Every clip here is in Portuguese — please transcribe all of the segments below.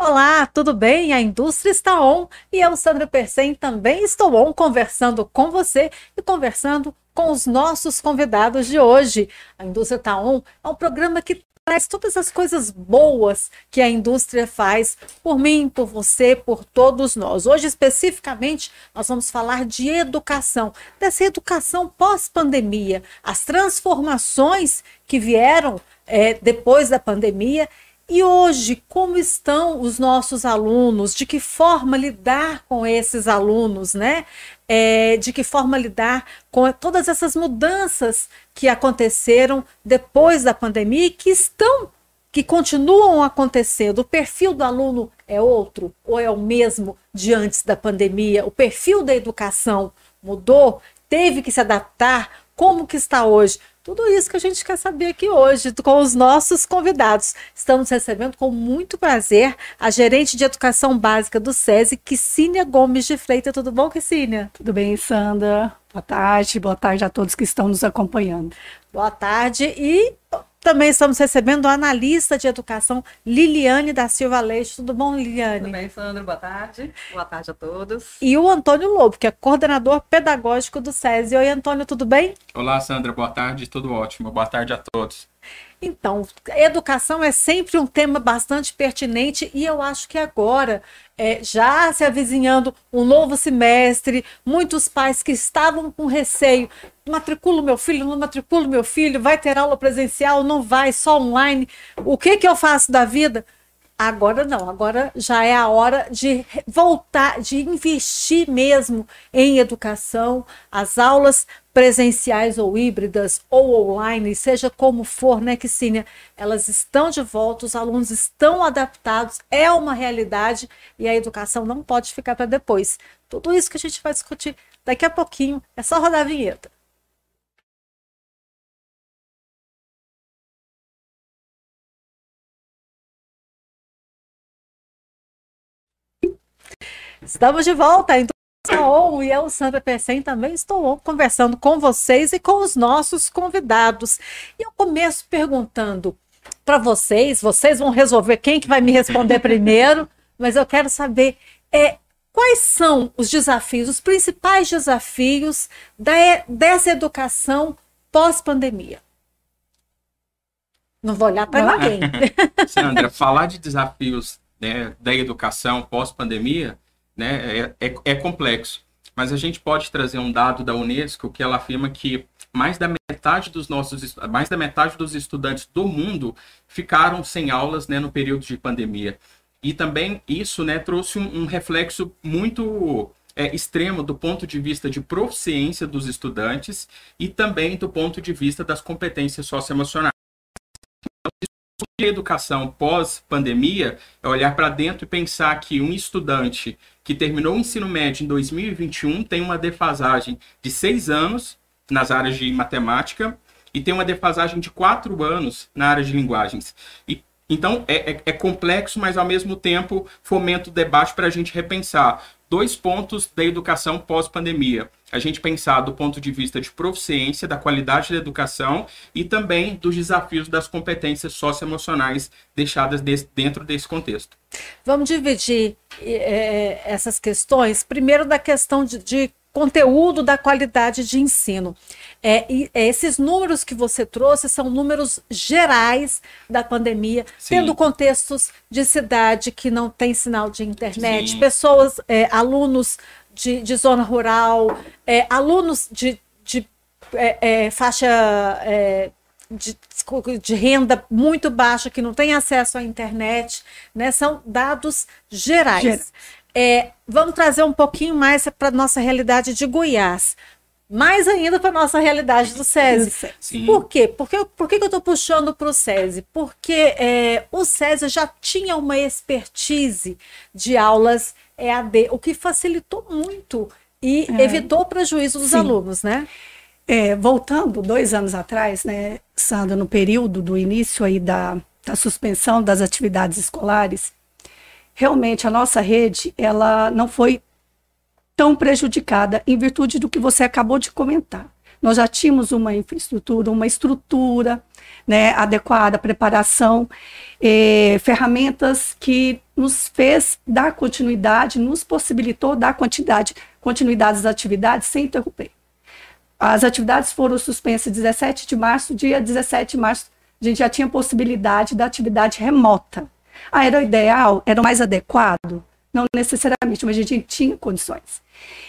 Olá, tudo bem? A indústria está on e eu, Sandra Persen, também estou on conversando com você e conversando com os nossos convidados de hoje. A Indústria está on é um programa que traz todas as coisas boas que a indústria faz por mim, por você, por todos nós. Hoje, especificamente, nós vamos falar de educação, dessa educação pós-pandemia, as transformações que vieram é, depois da pandemia e hoje, como estão os nossos alunos? De que forma lidar com esses alunos, né? É, de que forma lidar com todas essas mudanças que aconteceram depois da pandemia e que estão, que continuam acontecendo. O perfil do aluno é outro ou é o mesmo de antes da pandemia? O perfil da educação mudou? Teve que se adaptar? Como que está hoje? Tudo isso que a gente quer saber aqui hoje com os nossos convidados. Estamos recebendo com muito prazer a gerente de educação básica do SESI, Kissínia Gomes de Freitas. Tudo bom, Kissínia? Tudo bem, Sandra? Boa tarde, boa tarde a todos que estão nos acompanhando. Boa tarde e também estamos recebendo a analista de educação Liliane da Silva Leite. Tudo bom, Liliane? Tudo bem, Sandra? Boa tarde. Boa tarde a todos. E o Antônio Lobo, que é coordenador pedagógico do SESI. Oi, Antônio, tudo bem? Olá, Sandra. Boa tarde. Tudo ótimo. Boa tarde a todos. Então, educação é sempre um tema bastante pertinente e eu acho que agora, é, já se avizinhando um novo semestre, muitos pais que estavam com receio, matriculo meu filho, não matriculo meu filho, vai ter aula presencial, não vai, só online, o que, que eu faço da vida? Agora não, agora já é a hora de voltar, de investir mesmo em educação, as aulas presenciais ou híbridas ou online, seja como for, né, Kissínia, elas estão de volta, os alunos estão adaptados, é uma realidade e a educação não pode ficar para depois. Tudo isso que a gente vai discutir daqui a pouquinho, é só rodar a vinheta. Estamos de volta, então on e eu, Sandra Persen, também estou on, conversando com vocês e com os nossos convidados. E eu começo perguntando para vocês, vocês vão resolver quem que vai me responder primeiro, mas eu quero saber é, quais são os desafios, os principais desafios da, dessa educação pós-pandemia. Não vou olhar para ninguém. Sandra, falar de desafios né, da educação pós-pandemia né, é, é, é complexo. Mas a gente pode trazer um dado da Unesco que ela afirma que mais da metade dos nossos mais da metade dos estudantes do mundo ficaram sem aulas né, no período de pandemia. E também isso né, trouxe um, um reflexo muito é, extremo do ponto de vista de proficiência dos estudantes e também do ponto de vista das competências socioemocionais educação pós-pandemia é olhar para dentro e pensar que um estudante que terminou o ensino médio em 2021 tem uma defasagem de seis anos nas áreas de matemática e tem uma defasagem de quatro anos na área de linguagens. E, então é, é, é complexo, mas ao mesmo tempo fomenta o debate para a gente repensar dois pontos da educação pós-pandemia. A gente pensar do ponto de vista de proficiência, da qualidade da educação e também dos desafios das competências socioemocionais deixadas desse, dentro desse contexto. Vamos dividir é, essas questões. Primeiro, da questão de, de conteúdo da qualidade de ensino. É, e é, esses números que você trouxe são números gerais da pandemia, Sim. tendo contextos de cidade que não tem sinal de internet, Sim. pessoas, é, alunos de, de, zona rural, é, alunos de, de é, é, faixa de, de, renda muito baixa que não tem acesso à internet, né? São dados gerais. Ger é, vamos trazer um pouquinho mais para a nossa realidade de Goiás. Mais ainda para a nossa realidade do SESI. Sim. Por quê? Porque, por que, que eu estou puxando para o SESI? Porque é, o SESI já tinha uma expertise de aulas EAD, o que facilitou muito e é. evitou o prejuízo dos Sim. alunos, né? É, voltando dois anos atrás, né, Sandra, no período do início aí da, da suspensão das atividades escolares, realmente a nossa rede ela não foi tão prejudicada em virtude do que você acabou de comentar. Nós já tínhamos uma infraestrutura, uma estrutura né, adequada, preparação, eh, ferramentas que nos fez dar continuidade, nos possibilitou dar quantidade, continuidade às atividades sem interromper. As atividades foram suspensas 17 de março, dia 17 de março, a gente já tinha possibilidade da atividade remota. Ah, era o ideal? Era o mais adequado? Não necessariamente, mas a gente tinha condições.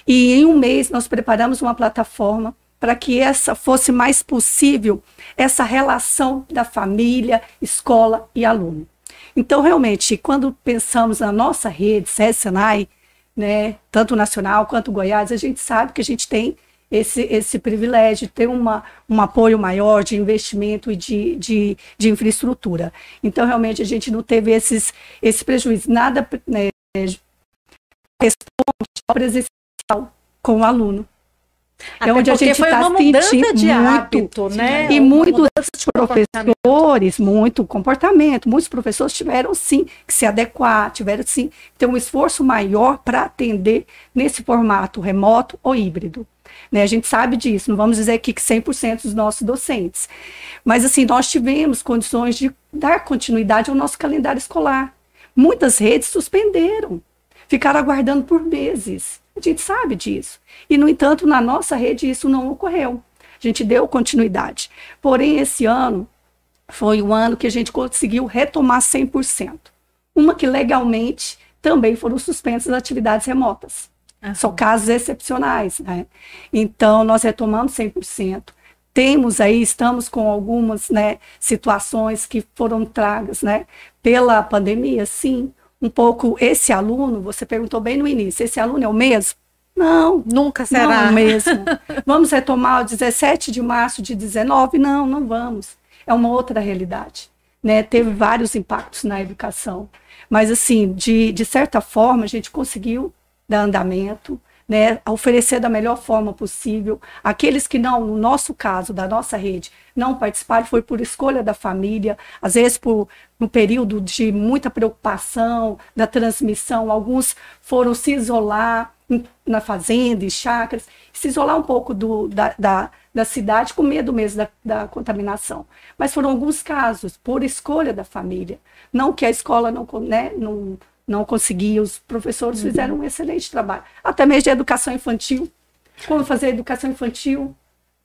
E em um mês nós preparamos uma plataforma para que essa fosse mais possível essa relação da família, escola e aluno. Então, realmente, quando pensamos na nossa rede, SES, Senai, né, tanto nacional quanto Goiás, a gente sabe que a gente tem esse, esse privilégio ter uma, um apoio maior de investimento e de, de, de infraestrutura. Então, realmente, a gente não teve esses, esse prejuízo. Nada né, responde ao presencial com o aluno. Até é onde a gente está sentindo de muito, hábito, né? E muitos professores, muito comportamento, muitos professores tiveram sim que se adequar, tiveram sim ter um esforço maior para atender nesse formato remoto ou híbrido. Né? A gente sabe disso, não vamos dizer aqui que 100% dos nossos docentes. Mas, assim, nós tivemos condições de dar continuidade ao nosso calendário escolar. Muitas redes suspenderam, ficaram aguardando por meses. A gente sabe disso. E, no entanto, na nossa rede isso não ocorreu. A gente deu continuidade. Porém, esse ano foi o ano que a gente conseguiu retomar 100%. Uma que legalmente também foram suspensas atividades remotas. Uhum. São casos excepcionais, né? Então, nós retomamos 100%. Temos aí, estamos com algumas né, situações que foram tragas né, pela pandemia, sim. Um pouco, esse aluno, você perguntou bem no início, esse aluno é o mesmo? Não. Nunca será. Não é mesmo. vamos retomar o 17 de março de 19? Não, não vamos. É uma outra realidade. Né? Teve vários impactos na educação. Mas, assim, de, de certa forma, a gente conseguiu dar andamento, né, oferecer da melhor forma possível. Aqueles que não, no nosso caso, da nossa rede, não participaram, foi por escolha da família, às vezes por um período de muita preocupação da transmissão, alguns foram se isolar na fazenda, em chácaras, se isolar um pouco do, da, da, da cidade com medo mesmo da, da contaminação. Mas foram alguns casos, por escolha da família. Não que a escola não, né, não não conseguia, os professores uhum. fizeram um excelente trabalho. Até mesmo de educação infantil. Como fazer educação infantil,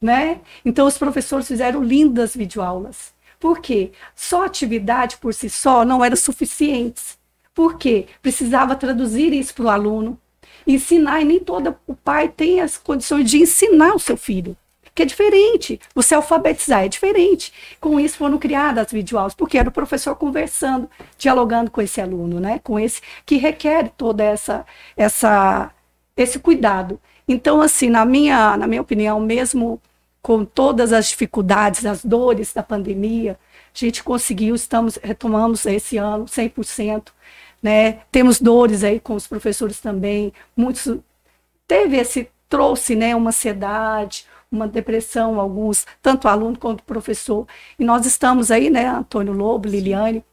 né? Então, os professores fizeram lindas videoaulas. Por quê? Só atividade por si só não era suficiente. Por quê? Precisava traduzir isso para o aluno, ensinar, e nem todo o pai tem as condições de ensinar o seu filho que é diferente. Você alfabetizar é diferente. Com isso foram criadas as videoaulas, porque era o professor conversando, dialogando com esse aluno, né? Com esse que requer toda essa essa esse cuidado. Então, assim, na minha na minha opinião, mesmo com todas as dificuldades, as dores da pandemia, a gente conseguiu, estamos retomamos esse ano 100%, né? Temos dores aí com os professores também, muitos teve esse trouxe, né, uma ansiedade, uma depressão, alguns, tanto aluno quanto professor. E nós estamos aí, né, Antônio Lobo, Liliane,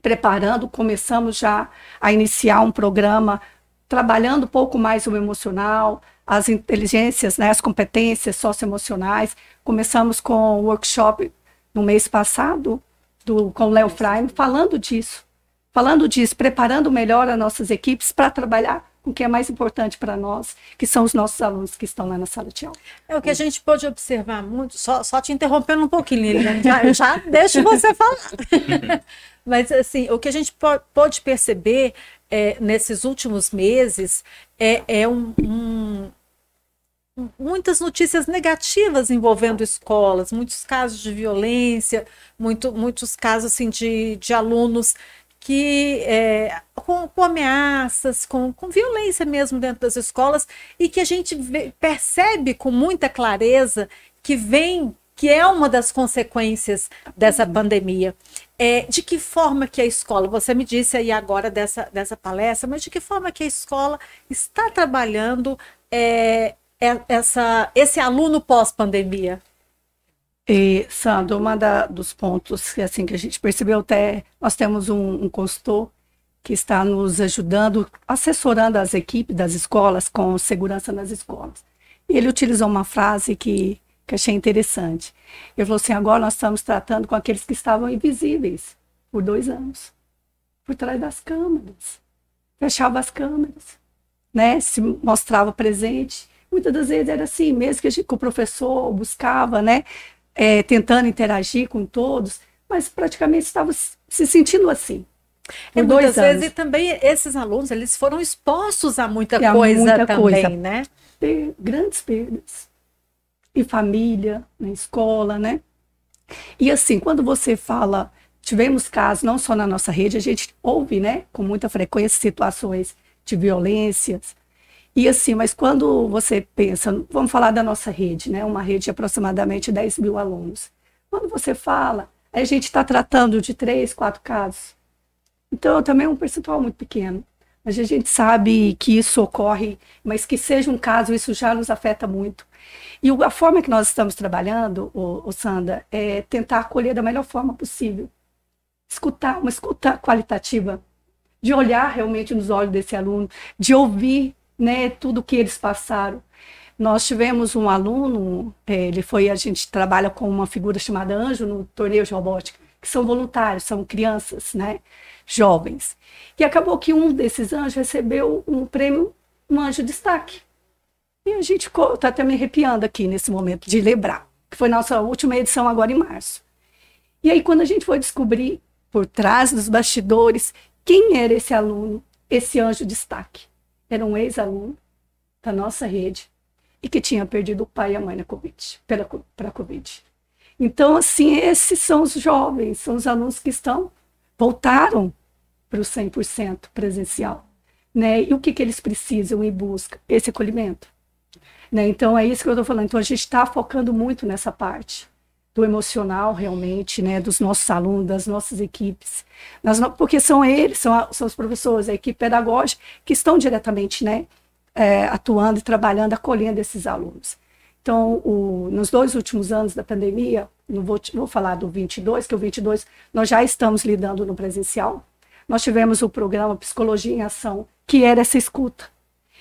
preparando, começamos já a iniciar um programa trabalhando um pouco mais o emocional, as inteligências, né, as competências socioemocionais. Começamos com o workshop no mês passado do, com o Léo Fraime, falando disso, falando disso, preparando melhor as nossas equipes para trabalhar o que é mais importante para nós, que são os nossos alunos que estão lá na sala de aula. É o que a gente pode observar muito, só, só te interrompendo um pouquinho, Lilian, já, já deixo você falar. Mas, assim, o que a gente pode perceber é, nesses últimos meses é, é um, um, muitas notícias negativas envolvendo escolas, muitos casos de violência, muito, muitos casos assim, de, de alunos que é, com, com, ameaças, com, com violência mesmo dentro das escolas e que a gente vê, percebe com muita clareza que vem, que é uma das consequências dessa pandemia. É, de que forma que a escola, você me disse aí agora dessa, dessa palestra, mas de que forma que a escola está trabalhando é, é essa, esse aluno pós-pandemia? E, Sandro, uma dos pontos que, assim, que a gente percebeu até, nós temos um, um consultor que está nos ajudando, assessorando as equipes das escolas com segurança nas escolas. E ele utilizou uma frase que que achei interessante. Ele falou assim: agora nós estamos tratando com aqueles que estavam invisíveis por dois anos, por trás das câmeras. Fechava as câmeras, né? Se mostrava presente. Muitas das vezes era assim, mesmo que, gente, que o professor buscava, né? É, tentando interagir com todos, mas praticamente estava se sentindo assim. Por muitas vezes e também esses alunos eles foram expostos a muita E coisa muita também, coisa. né? ter grandes perdas. E família, na escola, né? E assim, quando você fala, tivemos casos, não só na nossa rede, a gente ouve, né, com muita frequência, situações de violências. E assim, mas quando você pensa, vamos falar da nossa rede, né, uma rede de aproximadamente 10 mil alunos. Quando você fala, a gente está tratando de três, quatro casos. Então, também é um percentual muito pequeno. Mas a gente sabe que isso ocorre, mas que seja um caso, isso já nos afeta muito. E a forma que nós estamos trabalhando, o, o Sandra, é tentar acolher da melhor forma possível. Escutar, uma escuta qualitativa, de olhar realmente nos olhos desse aluno, de ouvir né, tudo que eles passaram. Nós tivemos um aluno, eh, ele foi, a gente trabalha com uma figura chamada anjo no torneio de robótica, que são voluntários, são crianças, né, jovens. E acabou que um desses anjos recebeu um prêmio, um anjo destaque. E a gente está até me arrepiando aqui nesse momento de lembrar, que foi nossa última edição agora em março. E aí, quando a gente foi descobrir por trás dos bastidores quem era esse aluno, esse anjo destaque, era um ex-aluno da nossa rede e que tinha perdido o pai e a mãe na Covid, pela para a Covid. Então, assim, esses são os jovens, são os alunos que estão, voltaram para o 100% presencial. Né? E o que, que eles precisam e buscam? Esse acolhimento. Né? Então, é isso que eu estou falando. Então, a gente está focando muito nessa parte do emocional, realmente, né? dos nossos alunos, das nossas equipes. Nas. Porque são eles, são, a, são os professores, a equipe pedagógica, que estão diretamente né? É, atuando e trabalhando, acolhendo esses alunos. Então, o, nos dois últimos anos da pandemia, não vou, vou falar do 22, que o 22 nós já estamos lidando no presencial. Nós tivemos o programa Psicologia em Ação, que era essa escuta,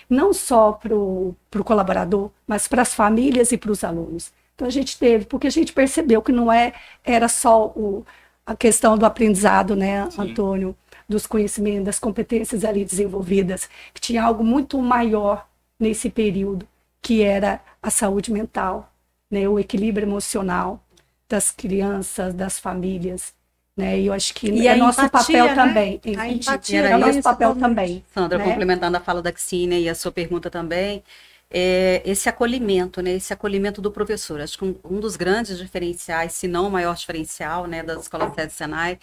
não só para o colaborador, mas para as famílias e para os alunos. Então, a gente teve, porque a gente percebeu que não é, era só o, a questão do aprendizado, né, Sim. Antônio? Dos conhecimentos, das competências ali desenvolvidas, que tinha algo muito maior nesse período que era a saúde mental, né, o equilíbrio emocional das crianças, das famílias, né? E eu acho que E é nosso empatia, papel né? também. A Gente, empatia, é nosso papel também. Sandra, né? complementando a fala da Xínia e a sua pergunta também, é esse acolhimento, né, esse acolhimento do professor. Acho que um, um dos grandes diferenciais, se não o maior diferencial, né, das escolas sede Senai,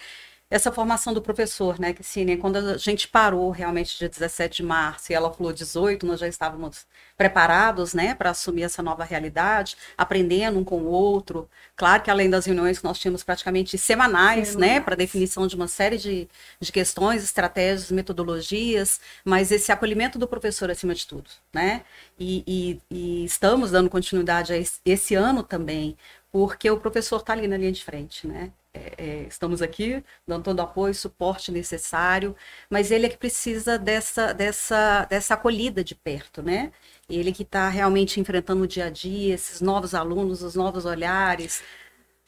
essa formação do professor, né, que assim, quando a gente parou realmente dia 17 de março e ela falou 18, nós já estávamos preparados, né, para assumir essa nova realidade, aprendendo um com o outro. Claro que além das reuniões que nós tínhamos praticamente semanais, né, para definição de uma série de, de questões, estratégias, metodologias, mas esse acolhimento do professor acima de tudo, né? E, e- e estamos dando continuidade a esse, esse ano também, porque o professor está ali na linha de frente, né? É, é, estamos aqui dando todo o apoio, suporte necessário, mas ele é que precisa dessa, dessa, dessa acolhida de perto, né? Ele que está realmente enfrentando o dia a dia, esses novos alunos, os novos olhares.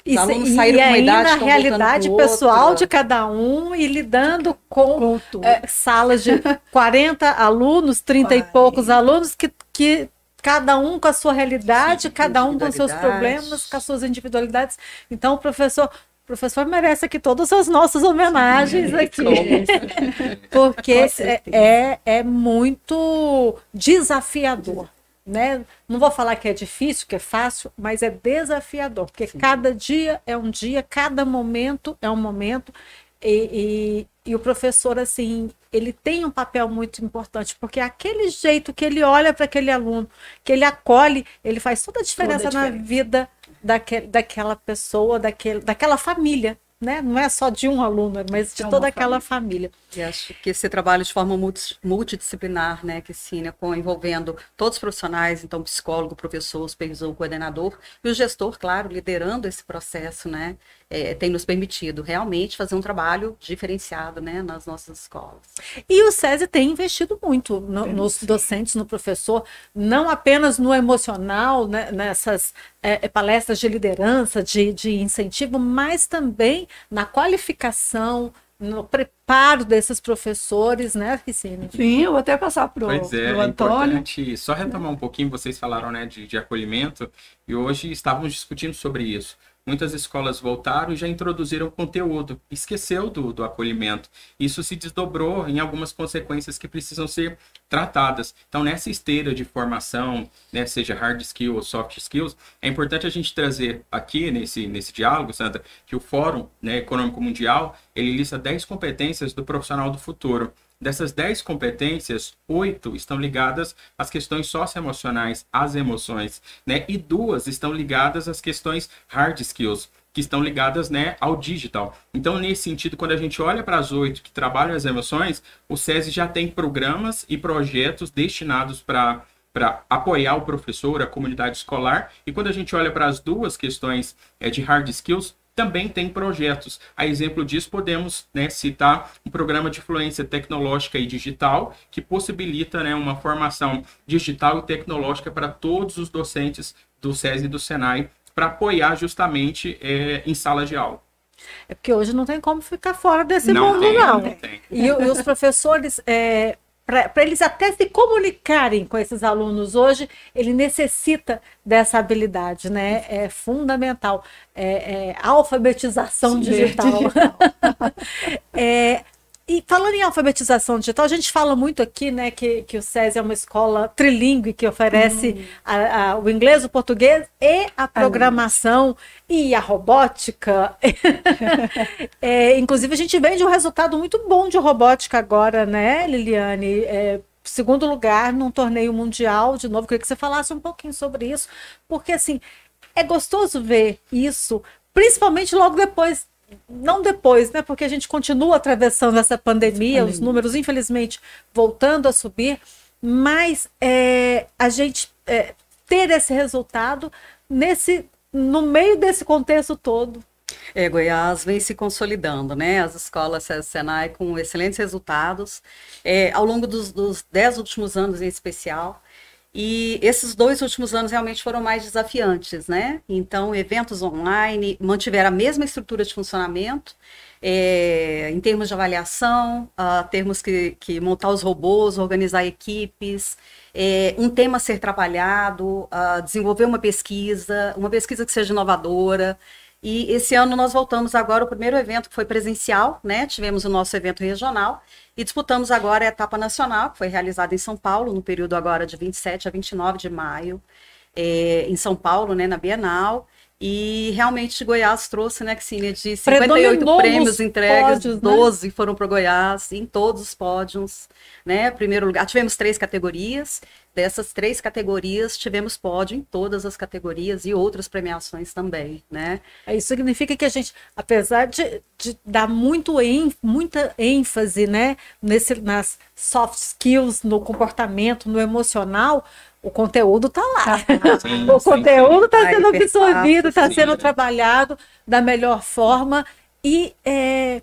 Isso, alunos e saíram com uma idade, na estão realidade pessoal de cada um e lidando com Com é, salas de 40 alunos, 30 e poucos alunos, que, que cada um com a sua realidade, Sim, cada um com seus problemas, com as suas individualidades. Então, professor, o professor merece aqui todas as nossas homenagens aqui. Porque é, é, é muito desafiador. Né? Não vou falar que é difícil, que é fácil, mas é desafiador, porque cada dia é um dia, cada momento é um momento, e, e, e o professor, assim, ele tem um papel muito importante, porque aquele jeito que ele olha para aquele aluno, que ele acolhe, ele faz toda a diferença, Toda a na diferença. vida daquele, daquela pessoa, daquele, daquela família. Né? Não é só de um aluno, mas de É toda aquela família. família. E acho que esse trabalho de forma multi- multidisciplinar, né, que sim, né, com envolvendo todos os profissionais, então psicólogo, professor, supervisor, coordenador e o gestor, claro, liderando esse processo, né, é, tem nos permitido realmente fazer um trabalho diferenciado, né, nas nossas escolas. E o SESI tem investido muito no- nos docentes, no professor, não apenas no emocional, né, nessas é, palestras de liderança, de, de incentivo, mas também na qualificação, no preparo desses professores, né, Ricine? Sim, eu vou até passar pro, Pois é, pro é Antônio. importante só retomar um pouquinho, vocês falaram né, de, de acolhimento, e hoje estávamos discutindo sobre isso. Muitas escolas voltaram e já introduziram conteúdo, esqueceu do, do acolhimento. Isso se desdobrou em algumas consequências que precisam ser tratadas. Então, nessa esteira de formação, né, seja hard skill ou soft skills, é importante a gente trazer aqui nesse, nesse diálogo, Sandra, que o Fórum né, Econômico Mundial, ele lista 10 competências do profissional do futuro. Dessas 10 competências, oito estão ligadas às questões socioemocionais, às emoções, né? E duas estão ligadas às questões hard skills, que estão ligadas, né, ao digital. Então, nesse sentido, quando a gente olha para as oito que trabalham as emoções, o SESI já tem programas e projetos destinados para para apoiar o professor, a comunidade escolar. E quando a gente olha para as duas questões é, de hard skills, também tem projetos. A exemplo disso, podemos né, citar um programa de influência tecnológica e digital que possibilita né, uma formação digital e tecnológica para todos os docentes do SESI e do SENAI para apoiar justamente é, em sala de aula. É porque hoje não tem como ficar fora desse não mundo, tem, não. não tem. E, e os professores, é, para eles até se comunicarem com esses alunos hoje, ele necessita dessa habilidade, né? É fundamental. É, é alfabetização Sim, digital. digital. É, e falando em alfabetização digital, a gente fala muito aqui, né, que, que o SESI é uma escola trilingue que oferece a- a- o inglês, o português e a programação e a robótica. É, inclusive, a gente vem de um resultado muito bom de robótica agora, né, Liliane? É, segundo lugar num torneio mundial, de novo, queria que você falasse um pouquinho sobre isso, porque assim, é gostoso ver isso, principalmente logo depois não depois, né? Porque a gente continua atravessando essa pandemia, os números, infelizmente, voltando a subir, mas é, a gente é, ter esse resultado nesse, no meio desse contexto todo. É, Goiás vem se consolidando, né? As escolas Senai com excelentes resultados é, ao longo dos, dos dez últimos anos em especial. E esses dois últimos anos realmente foram mais desafiantes, né? Então, eventos online mantiveram a mesma estrutura de funcionamento, é, em termos de avaliação, ah, termos que, que montar os robôs, organizar equipes, é, um tema a ser trabalhado, ah, desenvolver uma pesquisa, uma pesquisa que seja inovadora. E esse ano nós voltamos agora, o primeiro evento que foi presencial, né? Tivemos o nosso evento regional e disputamos agora a etapa nacional, que foi realizada em São Paulo, no período agora de 27 a 29 de maio, é, em São Paulo, né, na Bienal. E realmente Goiás trouxe, né, Cine, de 58 Predominou prêmios entregues, pódios, né? 12 foram para o Goiás, em todos os pódios, né? Primeiro lugar, tivemos três categorias. Dessas três categorias, tivemos pódio em todas as categorias e outras premiações também, né? Isso significa que a gente, apesar de, de dar muito ênf- muita ênfase né, nesse, nas soft skills, no comportamento, no emocional, o conteúdo está lá. Sim, o sim, conteúdo está sendo absorvido, está sendo trabalhado da melhor forma e é,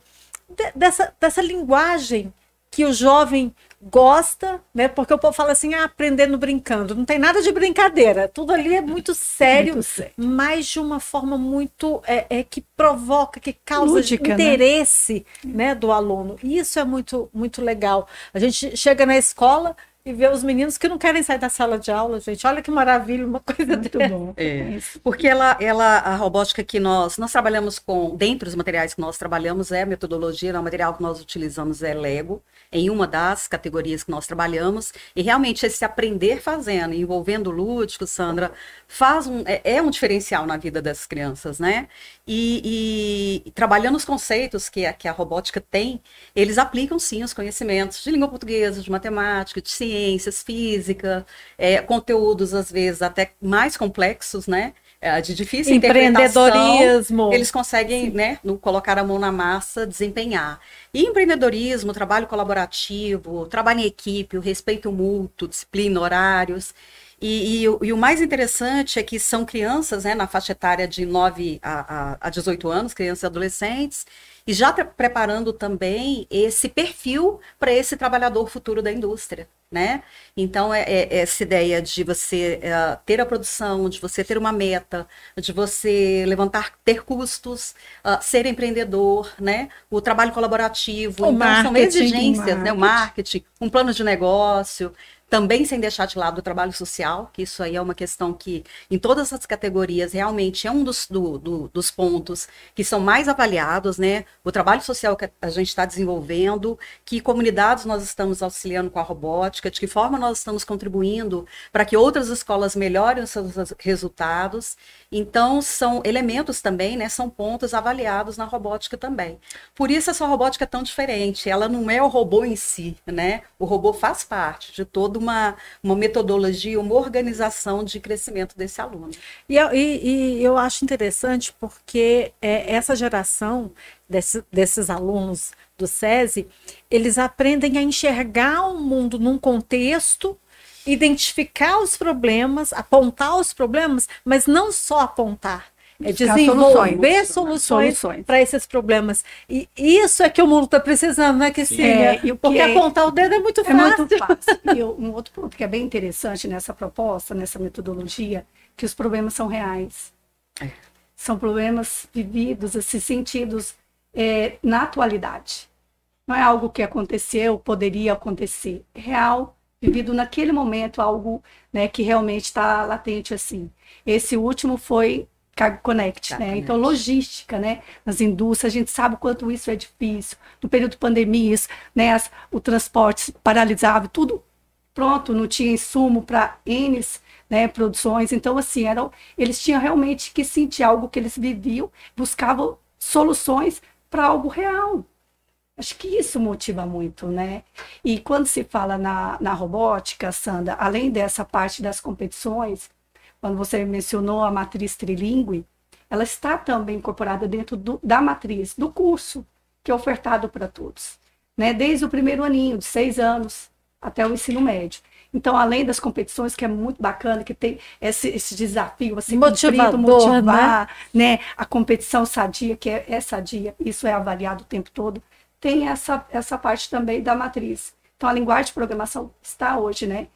de- dessa, dessa linguagem que o jovem gosta, né? Porque o povo fala assim, ah, aprendendo brincando. Não tem nada de brincadeira. Tudo ali é muito sério, Muito sério. mas de uma forma muito é, é, que provoca, que causa Lúdica, né? interesse, né? do aluno. E isso é muito muito legal. A gente chega na escola e vê os meninos que não querem sair da sala de aula, gente. Olha que maravilha, uma coisa Muito dessa. bom. É. Isso. Porque ela, ela, a robótica que nós, nós trabalhamos com, dentre os materiais que nós trabalhamos é a metodologia, o material que nós utilizamos é Lego, em uma das categorias que nós trabalhamos, e realmente esse aprender fazendo, envolvendo o lúdico, Sandra, faz um, é, é um diferencial na vida das crianças, né? E, e trabalhando os conceitos que a, que a robótica tem, eles aplicam sim os conhecimentos de língua portuguesa, de matemática, de ciências, física, é, conteúdos às vezes até mais complexos, né? É, de difícil Empreendedorismo. eles conseguem, né, no colocar a mão na massa, desempenhar. E empreendedorismo, trabalho colaborativo, trabalho em equipe, o respeito mútuo, disciplina, horários. E, e o- e o mais interessante é que são crianças, né, na faixa etária de 9 a, a, a 18 anos, crianças e adolescentes, e já pre- preparando também esse perfil para esse trabalhador futuro da indústria, né? Então, é, é- essa ideia de você é, ter a produção, de você ter uma meta, de você levantar, ter custos, ah, ser empreendedor, né? O trabalho colaborativo. O então, são marketing, exigências, né? O marketing. marketing, um plano de negócio, também sem deixar de lado o trabalho social, que isso aí é uma questão que, em todas as categorias, realmente é um dos, do- do- dos pontos que são mais avaliados, né? O trabalho social que a gente está desenvolvendo, que comunidades nós estamos auxiliando com a robótica, de que forma nós estamos contribuindo para que outras escolas melhorem os seus res- resultados. Então, são elementos também, né? São pontos avaliados na robótica também. Por isso, essa robótica é tão diferente. Ela não é o robô em si, né? O robô faz parte de toda uma, uma metodologia, uma organização de crescimento desse aluno. E eu, e- e eu acho interessante porque é, essa geração desse- desses alunos do SESI, eles aprendem a enxergar o mundo num contexto, identificar os problemas, apontar os problemas, mas não só apontar. É desenvolver soluções. soluções Soluções. para esses problemas. E isso é que o mundo está precisando, né, Cristina? É, e Porque é- apontar o dedo é muito É fácil. muito fácil. E eu- um outro ponto que é bem interessante nessa proposta, nessa metodologia, que os problemas são reais. É. São problemas vividos, assim, sentidos é, na atualidade. Não é algo que aconteceu, poderia acontecer. É real, vivido naquele momento, algo né, que realmente está latente assim. Esse último foi Cargo Connect, Cargo né? Connect. Então, logística, né? Nas indústrias, a gente sabe o quanto isso é difícil. No período de pandemias, né? as- o transporte paralisava, tudo pronto, não tinha insumo para N né, produções. Então, assim, eram, eles tinham realmente que sentir algo que eles viviam, buscavam soluções para algo real. Acho que isso motiva muito, né? E quando se fala na, na robótica, Sandra, além dessa parte das competições, quando você mencionou a matriz trilingue, ela está também incorporada dentro do- da matriz, do curso, que é ofertado para todos, né? Desde o primeiro aninho, de seis anos, até o ensino médio. Então, além das competições, que é muito bacana, que tem esse, esse desafio, assim, Motivador, motivar, né? A competição sadia, que é, é sadia, isso é avaliado o tempo todo, tem essa, essa parte também da matriz. Então, a linguagem de programação está hoje, né?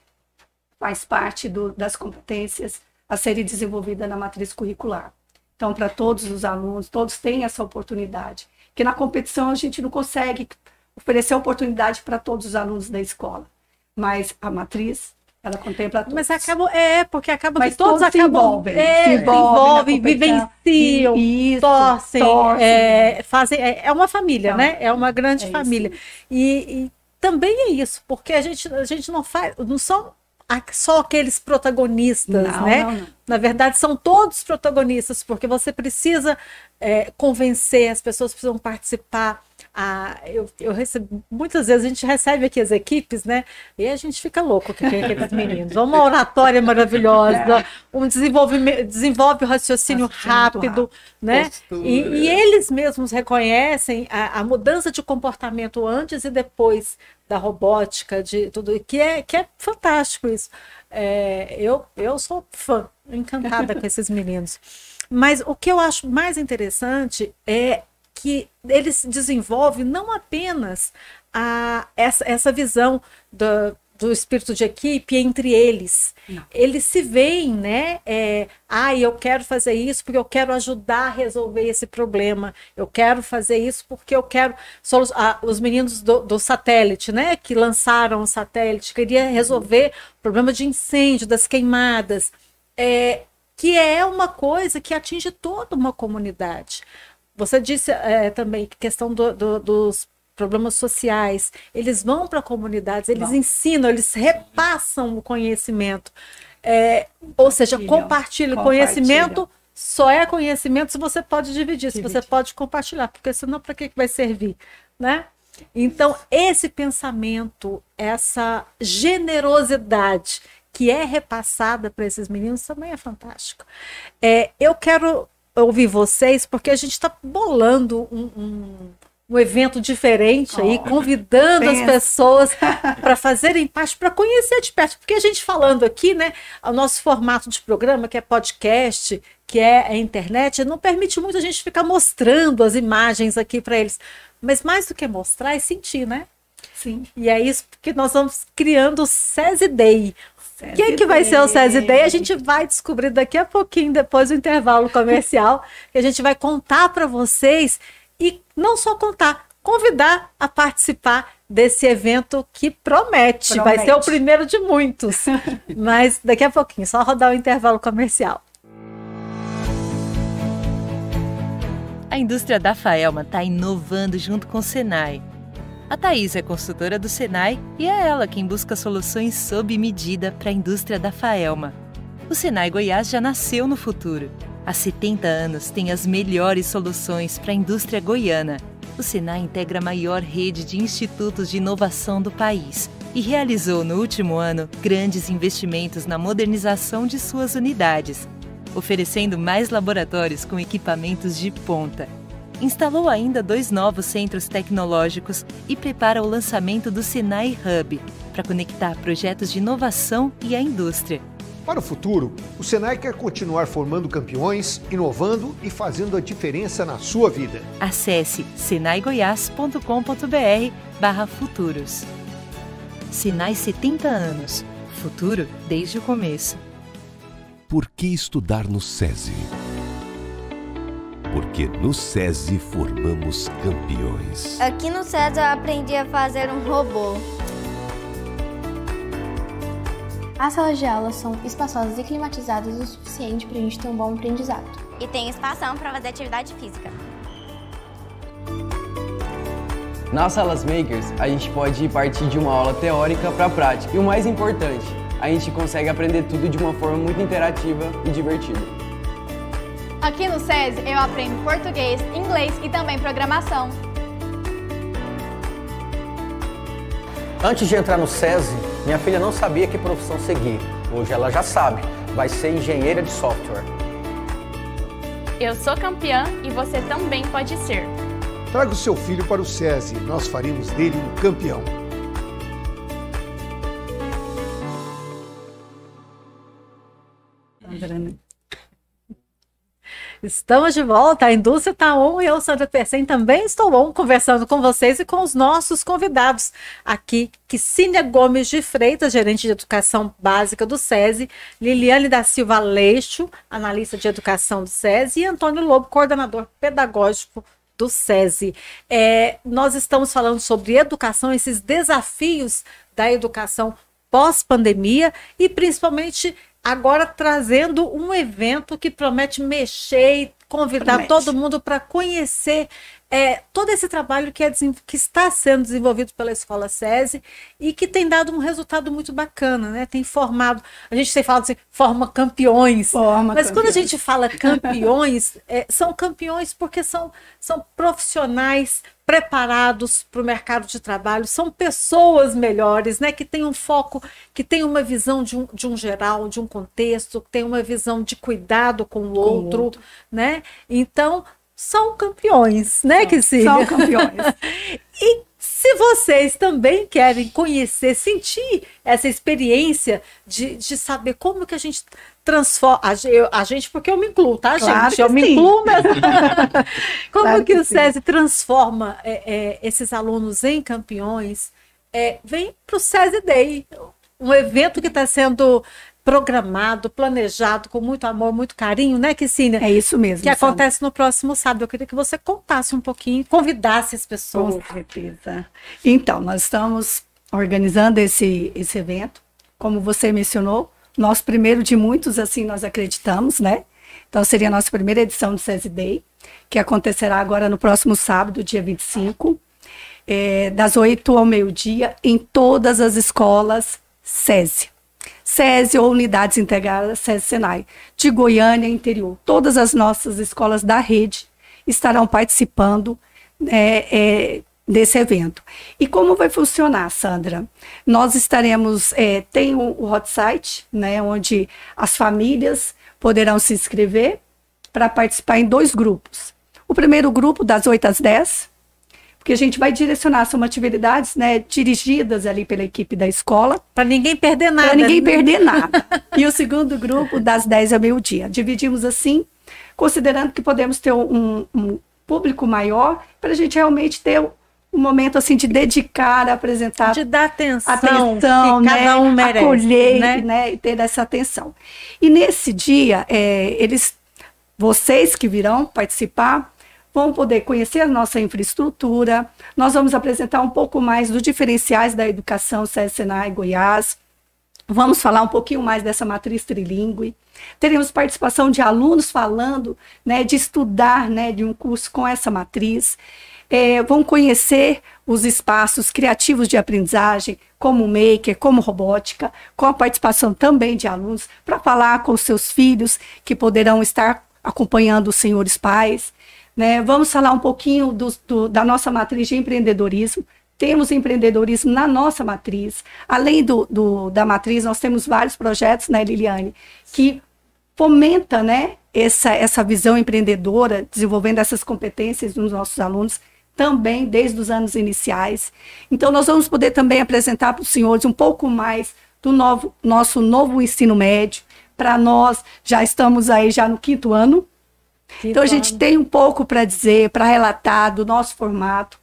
Faz parte do, das competências a serem desenvolvidas na matriz curricular. Então, para todos os alunos, todos têm essa oportunidade. Porque na competição a gente não consegue oferecer oportunidade para todos os alunos da escola. Mas a matriz, ela contempla todos. Mas acaba, é, porque acaba Mas que todos, todos se acabam, envolvem, é, se envolvem vivenciam, Isso, torcem, torcem. é, fazem, é, é uma família, Então, né? É uma grande é família. E, e também é isso, porque a gente, a gente não faz, não são só aqueles protagonistas, Não, né? não, não. Na verdade, são todos protagonistas, porque você precisa é, convencer, as pessoas precisam participar. Ah, eu, eu recebo, muitas vezes a gente recebe aqui as equipes, né? E a gente fica louco que tem aqueles meninos. Uma oratória maravilhosa, um desenvolvimento, desenvolve o raciocínio, Raciocínio rápido, rápido. né? E, e eles mesmos reconhecem a, a mudança de comportamento antes e depois da robótica, de tudo, que é, que é fantástico isso. É, eu, eu sou fã, encantada com esses meninos. Mas o que eu acho mais interessante é que eles desenvolvem não apenas a, essa, essa visão do, do espírito de equipe entre eles. Não. Eles se veem, né? É, ah, eu quero fazer isso porque eu quero ajudar a resolver esse problema. Eu quero fazer isso porque eu quero. solu- ah, os meninos do, do satélite, né? Que lançaram o satélite, queria resolver o problema de incêndio, das queimadas. É, que é uma coisa que atinge toda uma comunidade. Você disse é, também que questão do- do- dos problemas sociais, eles vão para comunidades, eles ensinam, eles repassam o conhecimento. É, ou seja, compartilha o conhecimento. Só é conhecimento se você pode dividir, se você pode compartilhar, porque senão para que que vai servir, né? Então, esse pensamento, essa generosidade que é repassada para esses meninos também é fantástico. É, eu quero ouvir vocês, porque a gente está bolando um, um, um, evento diferente oh, aí, convidando pensa. as pessoas para fazerem parte, para conhecer de perto. Porque a gente falando aqui, né, o nosso formato de programa, que é podcast, que é a internet, não permite muito a gente ficar mostrando as imagens aqui para eles. Mas mais do que mostrar é sentir, né? Sim. E é isso que nós vamos criando o SESI Day. O que, que vai ser o SESI Day? A gente vai descobrir daqui a pouquinho, depois do intervalo comercial, que a gente vai contar para vocês e não só contar, convidar a participar desse evento que promete. promete. Vai ser o primeiro de muitos. Mas daqui a pouquinho, só rodar o intervalo comercial. A indústria da Faelma está inovando junto com o Senai a Thais é consultora do Senai e é ela quem busca soluções sob medida para a indústria da Faelma. O Senai Goiás já nasceu no futuro. Há 70 anos tem as melhores soluções para a indústria goiana. O Senai integra a maior rede de institutos de inovação do país e realizou no último ano grandes investimentos na modernização de suas unidades, oferecendo mais laboratórios com equipamentos de ponta instalou ainda dois novos centros tecnológicos e prepara o lançamento do Sinai Hub para conectar projetos de inovação e a indústria. Para o futuro, o Senai quer continuar formando campeões, inovando e fazendo a diferença na sua vida. Acesse senaigoias.com.br barra futuros. Senai 70 anos. Futuro desde o começo. Por que estudar no SESI? porque no SESI formamos campeões. Aqui no SESI eu aprendi a fazer um robô. As salas de aula são espaçosas e climatizadas o suficiente para a gente ter um bom aprendizado. E tem espaço para fazer atividade física. Nas salas makers, a gente pode partir de uma aula teórica para a prática. E o mais importante, a gente consegue aprender tudo de uma forma muito interativa e divertida. Aqui no SESI eu aprendo português, inglês e também programação. Antes de entrar no SESI, minha filha não sabia que profissão seguir. Hoje ela já sabe, vai ser engenheira de software. Eu sou campeã e você também pode ser. Traga o seu filho para o SESI, nós faremos dele um campeão. Estamos de volta, a indústria está on e eu, Sandra Persen, também estou on, conversando com vocês e com os nossos convidados aqui, Kicínia Gomes de Freitas, gerente de educação básica do SESI, Liliane da Silva Leixo, analista de educação do SESI, e Antônio Lobo, coordenador pedagógico do SESI. É, nós estamos falando sobre educação, esses desafios da educação pós-pandemia e principalmente agora trazendo um evento que promete mexer e convidar promete. todo mundo para conhecer é, todo esse trabalho que, é, que está sendo desenvolvido pela Escola SESI e que tem dado um resultado muito bacana, né? Tem formado, a gente tem falado assim, forma campeões. Forma mas campeões. quando a gente fala campeões, é, são campeões porque são, são profissionais preparados para o mercado de trabalho, são pessoas melhores, né? Que têm um foco, que têm uma visão de um, de um geral, de um contexto, que têm uma visão de cuidado com o outro, com outro. né? Então, são campeões, né, Kissília? São campeões. e se vocês também querem conhecer, sentir essa experiência de, de saber como que a gente transforma. A, eu, a gente, porque eu me incluo, tá, claro gente? Eu sim. me incluo mesmo. como claro que, que, o SESI transforma é, é, esses alunos em campeões? É, vem para o SESI Day, um evento que está sendo programado, planejado com muito amor, muito carinho, né, Kissínia? É isso mesmo. Que acontece no próximo sábado. Eu queria que você contasse um pouquinho, convidasse as pessoas. Com certeza. Então, nós estamos organizando esse, esse evento, como você mencionou, nosso primeiro de muitos, assim nós acreditamos, né? Então, seria a nossa primeira edição do SESI Day, que acontecerá agora no próximo sábado, dia 25, é, das 8 ao meio-dia, em todas as escolas SESI. SESI ou Unidades Integradas SESI Senai, de Goiânia interior. Todas as nossas escolas da rede estarão participando é, é, desse evento. E como vai funcionar, Sandra? Nós estaremos, é, tem o, o hot site, né, onde as famílias poderão se inscrever para participar em dois grupos. O primeiro grupo, das 8 às 10, porque a gente vai direcionar, são atividades né, dirigidas ali pela equipe da escola. Para ninguém perder nada. Para ninguém perder nada. e o segundo grupo, das 10 ao meio-dia. Dividimos assim, considerando que podemos ter um, um público maior, para a gente realmente ter um momento assim de dedicar, apresentar, de dar atenção, atenção que né, cada um merece, acolher, né? né, e ter essa atenção. E nesse dia, é, eles, vocês que virão participar, vão poder conhecer a nossa infraestrutura. Nós vamos apresentar um pouco mais dos diferenciais da educação SESI Senai Goiás. Vamos falar um pouquinho mais dessa matriz trilingue. Teremos participação de alunos falando, né, de estudar, né, de um curso com essa matriz é, vão conhecer os espaços criativos de aprendizagem, como maker, como robótica, com a participação também de alunos, para falar com seus filhos que poderão estar acompanhando os senhores pais. Né? Vamos falar um pouquinho do, do, da nossa matriz de empreendedorismo. Temos empreendedorismo na nossa matriz. Além do, da matriz, nós temos vários projetos, né, Liliane, que fomenta né, essa, essa visão empreendedora, desenvolvendo essas competências nos nossos alunos também desde os anos iniciais. Então, nós vamos poder também apresentar para os senhores um pouco mais do novo, nosso novo ensino médio. Para nós, já estamos aí já no quinto ano. Quinto então, a gente tem um pouco para dizer, para relatar do nosso formato.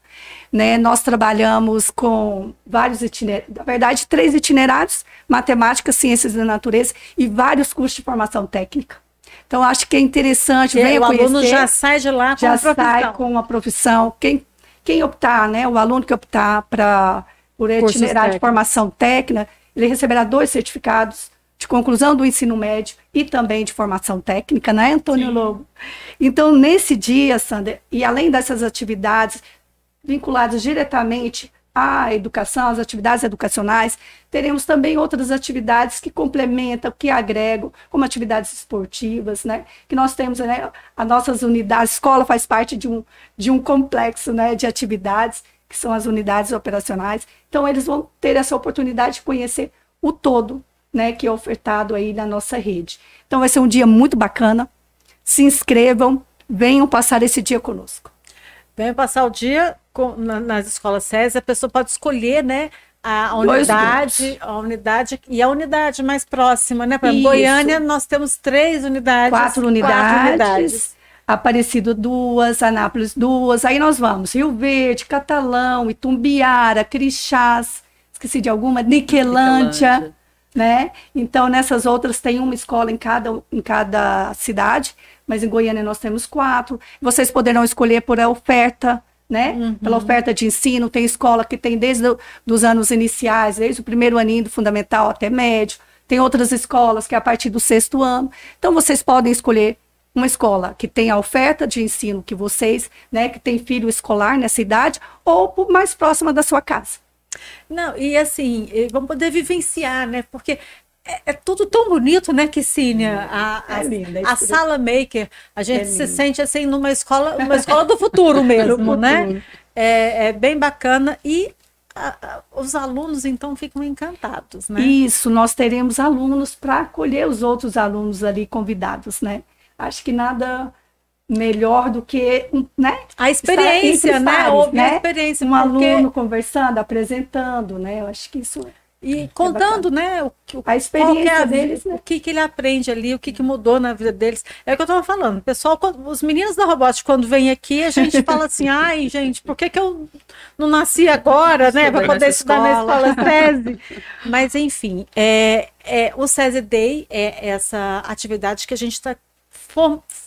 Né? Nós trabalhamos com vários itinerários, na verdade, três itinerários: matemática, ciências da natureza e vários cursos de formação técnica. Então, acho que é interessante. É, o aluno já sai de lá com já a profissão. sai com uma profissão. Quem, quem optar, né, o aluno que optar pra, por itinerário de formação técnica, ele receberá dois certificados de conclusão do ensino médio e também de formação técnica, né, Antônio Sim. Lobo? Então, nesse dia, Sandra, e além dessas atividades vinculadas diretamente a educação, as atividades educacionais, teremos também outras atividades que complementam, que agregam, como atividades esportivas, né? Que nós temos, né? As nossas unidades, a escola faz parte de um, de um complexo, né? De atividades, que são as unidades operacionais. Então, eles vão ter essa oportunidade de conhecer o todo, né? Que é ofertado aí na nossa rede. Então, vai ser um dia muito bacana. Se inscrevam, venham passar esse dia conosco. Venham passar o dia com, na, nas escolas SESI, a pessoa pode escolher, né? A unidade, a unidade e a unidade mais próxima, né? Para Goiânia, nós temos três unidades. Quatro unidades. Quatro unidades. Aparecido duas, Anápolis duas, aí nós vamos, Rio Verde, Catalão, Itumbiara, Crixás, esqueci de alguma, Niquelândia, né? Então, nessas outras tem uma escola em cada, em cada cidade, mas em Goiânia nós temos quatro. Vocês poderão escolher por oferta, né? Uhum. Pela oferta de ensino, tem escola que tem desde os anos iniciais, desde o primeiro aninho do fundamental até médio. Tem outras escolas que é a partir do sexto ano. Então vocês podem escolher uma escola que tem a oferta de ensino que vocês, né, que tem filho escolar nessa idade, ou mais próxima da sua casa. Não, e assim, vamos poder vivenciar, né? Porque é, é, tudo tão bonito, né, Kissínia? A, a, é linda, a sala maker, a gente é se sente assim numa escola, uma escola do futuro mesmo, do né? futuro. É, é, bem bacana e a, os alunos então ficam encantados, né? Isso, nós teremos alunos para acolher os outros alunos ali convidados, né? Acho que nada melhor do que né? a experiência, né? Pares, né? A experiência, um porque... aluno conversando, apresentando, né? Eu acho que isso e é contando, né, o, o, a experiência é a, deles, né? o que, que ele aprende ali, o que, que mudou na vida deles. É o que eu estava falando. Pessoal, quando, os meninos da robótica, quando vêm aqui, a gente fala assim, ai, gente, por que, que eu não nasci agora, né, para poder estudar na escola SESI? Mas, enfim, é, é, o SESI Day é essa atividade que a gente está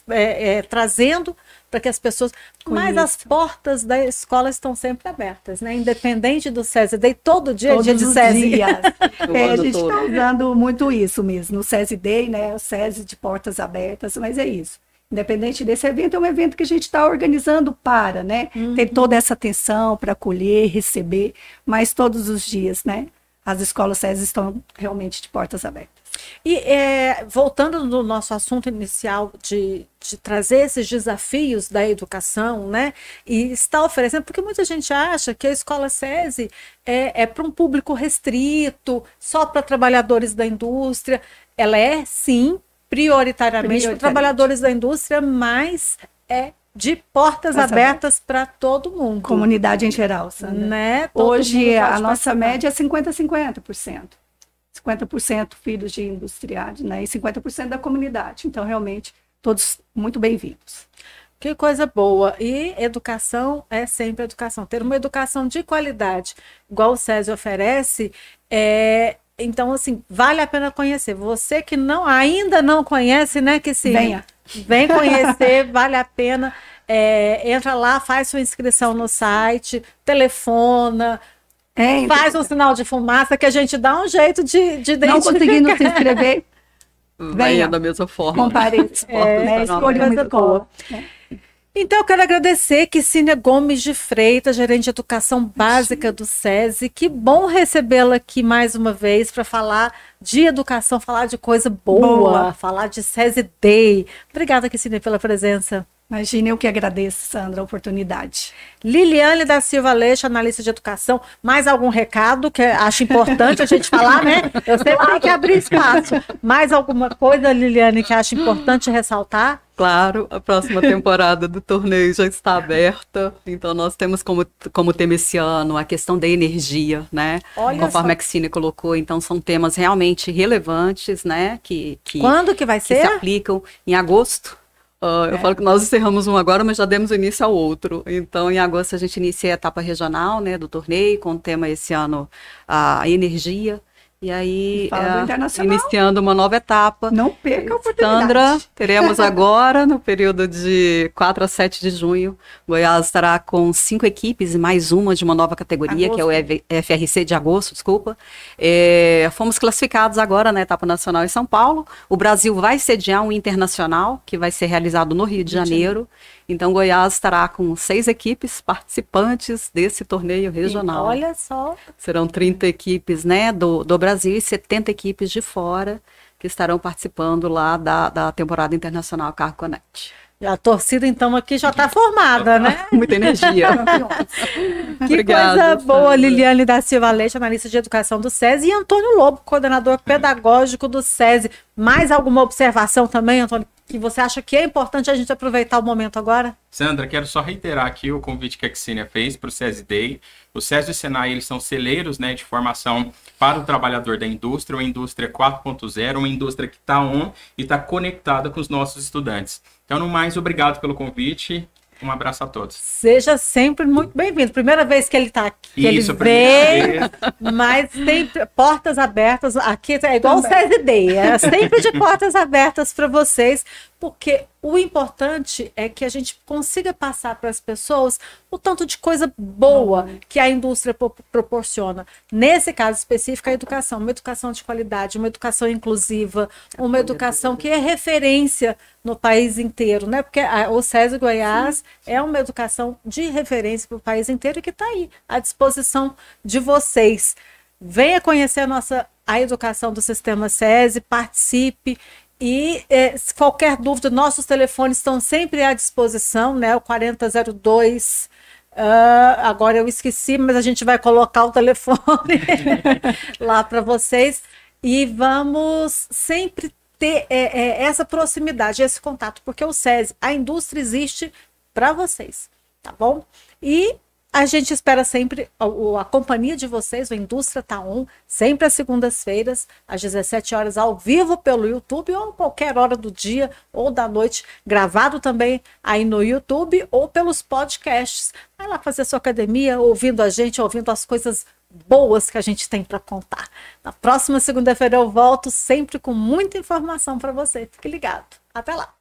é, é, trazendo para que as pessoas. Mas as portas da escola estão sempre abertas, né? Independente do SESI Day, todo dia Todos é dia de SESI. é, a gente está usando muito isso mesmo. No SESI Day, né? O SESI de portas abertas, mas é isso. Independente desse evento, é um evento que a gente está organizando para, né? Uhum. Ter toda essa atenção para acolher, receber, mas todos os dias, né? As escolas SESI estão realmente de portas abertas. E é, voltando no nosso assunto inicial de, de trazer esses desafios da educação, né? E está oferecendo, porque muita gente acha que a escola SESI é, é para um público restrito, só para trabalhadores da indústria. Ela é, sim, prioritariamente para trabalhadores da indústria, mas é de portas abertas para todo mundo. Comunidade em geral, Sandra. Né? Hoje a nossa média é 50-50%. 50% filhos de industriais, né? E 50% da comunidade. Então, realmente, todos muito bem-vindos. Que coisa boa. E educação é sempre educação. Ter uma educação de qualidade, igual o Césio oferece, é. Então, assim, vale a pena conhecer. Você que não ainda não conhece, né, que se venha, vem conhecer, vale a pena. É, entra lá, faz sua inscrição no site, telefona, é, faz um sinal de fumaça que a gente dá um jeito de, de identificar. Não conseguindo se inscrever, venha da mesma forma. Compareça. É, né, escolha muito boa. É. Então, eu quero agradecer Kicínia Gomes de Freitas, gerente de educação básica do SESI. Que bom recebê-la aqui mais uma vez para falar de educação, falar de coisa boa, boa. falar de SESI Day. Obrigada, Kicínia, pela presença. Imagine, eu que agradeço, Sandra, a oportunidade. Liliane da Silva Leixo, analista de educação. Mais algum recado que acho importante a gente falar, né? Eu sempre tenho que abrir espaço. Mais alguma coisa, Liliane, que acha importante ressaltar? Claro, a próxima temporada do torneio já está aberta, então nós temos como, como tema esse ano a questão da energia, né? Olha Conforme só. a Xine colocou, então são temas realmente relevantes, né? Que, que, Quando que vai que ser? se aplicam em agosto. Uh, é. Eu falo que nós encerramos um agora, mas já demos início ao outro. Então, em agosto, a gente inicia a etapa regional né, do torneio, com o tema esse ano a energia. E aí, é, iniciando uma nova etapa. Não perca a oportunidade. Sandra, teremos agora, no período de 4 a 7 de junho, Goiás estará com cinco equipes e mais uma de uma nova categoria, agosto. que é o FRC de agosto, desculpa. É, fomos classificados agora na etapa nacional em São Paulo. O Brasil vai sediar um internacional, que vai ser realizado no Rio de Janeiro. Então, Goiás estará com seis equipes participantes desse torneio regional. E olha só. Serão 30 equipes né, do, do Brasil e 70 equipes de fora que estarão participando lá da, da temporada internacional Car Connect. A torcida, então, aqui já está formada, né? Muita energia. que Obrigada, coisa boa, Liliane da Silva Leite, analista de educação do SESI, e Antônio Lobo, coordenador pedagógico do SESI. Mais alguma observação também, Antônio, que você acha que é importante a gente aproveitar o momento agora? Sandra, quero só reiterar aqui o convite que a Xenia fez para o SESI Day. O SESI e o Senai, eles são celeiros né, de formação para o trabalhador da indústria, uma indústria 4.0, uma indústria que está on e está conectada com os nossos estudantes. Então, no mais, obrigado pelo convite. Um abraço a todos. Seja sempre muito bem-vindo. Primeira vez que ele está aqui, que Isso, ele vem, mas sempre portas abertas. Aqui é igual Também. o CSD, é sempre de portas abertas para vocês, porque o importante é que a gente consiga passar para as pessoas o tanto de coisa boa que a indústria proporciona. Nesse caso específico, a educação, uma educação de qualidade, uma educação inclusiva, uma educação que é referência no país inteiro, né? Porque a, o SESI Goiás Sim. é uma educação de referência para o país inteiro e que está aí à disposição de vocês. Venha conhecer a nossa a educação do sistema SESI, participe e é, qualquer dúvida, nossos telefones estão sempre à disposição, né? O 4002. Uh, ah, agora eu esqueci, mas a gente vai colocar o telefone lá para vocês. E vamos sempre ter é, é, essa proximidade, esse contato, porque o SESI, a indústria existe para vocês, tá bom? E a gente espera sempre a, a, companhia de vocês, o Indústria Tá On, sempre às segundas-feiras, às 17 horas, ao vivo pelo YouTube ou qualquer hora do dia ou da noite, gravado também aí no YouTube ou pelos podcasts. Vai lá fazer sua academia, ouvindo a gente, ouvindo as coisas boas que a gente tem para contar. Na próxima segunda-feira eu volto sempre com muita informação para você. Fique ligado. Até lá.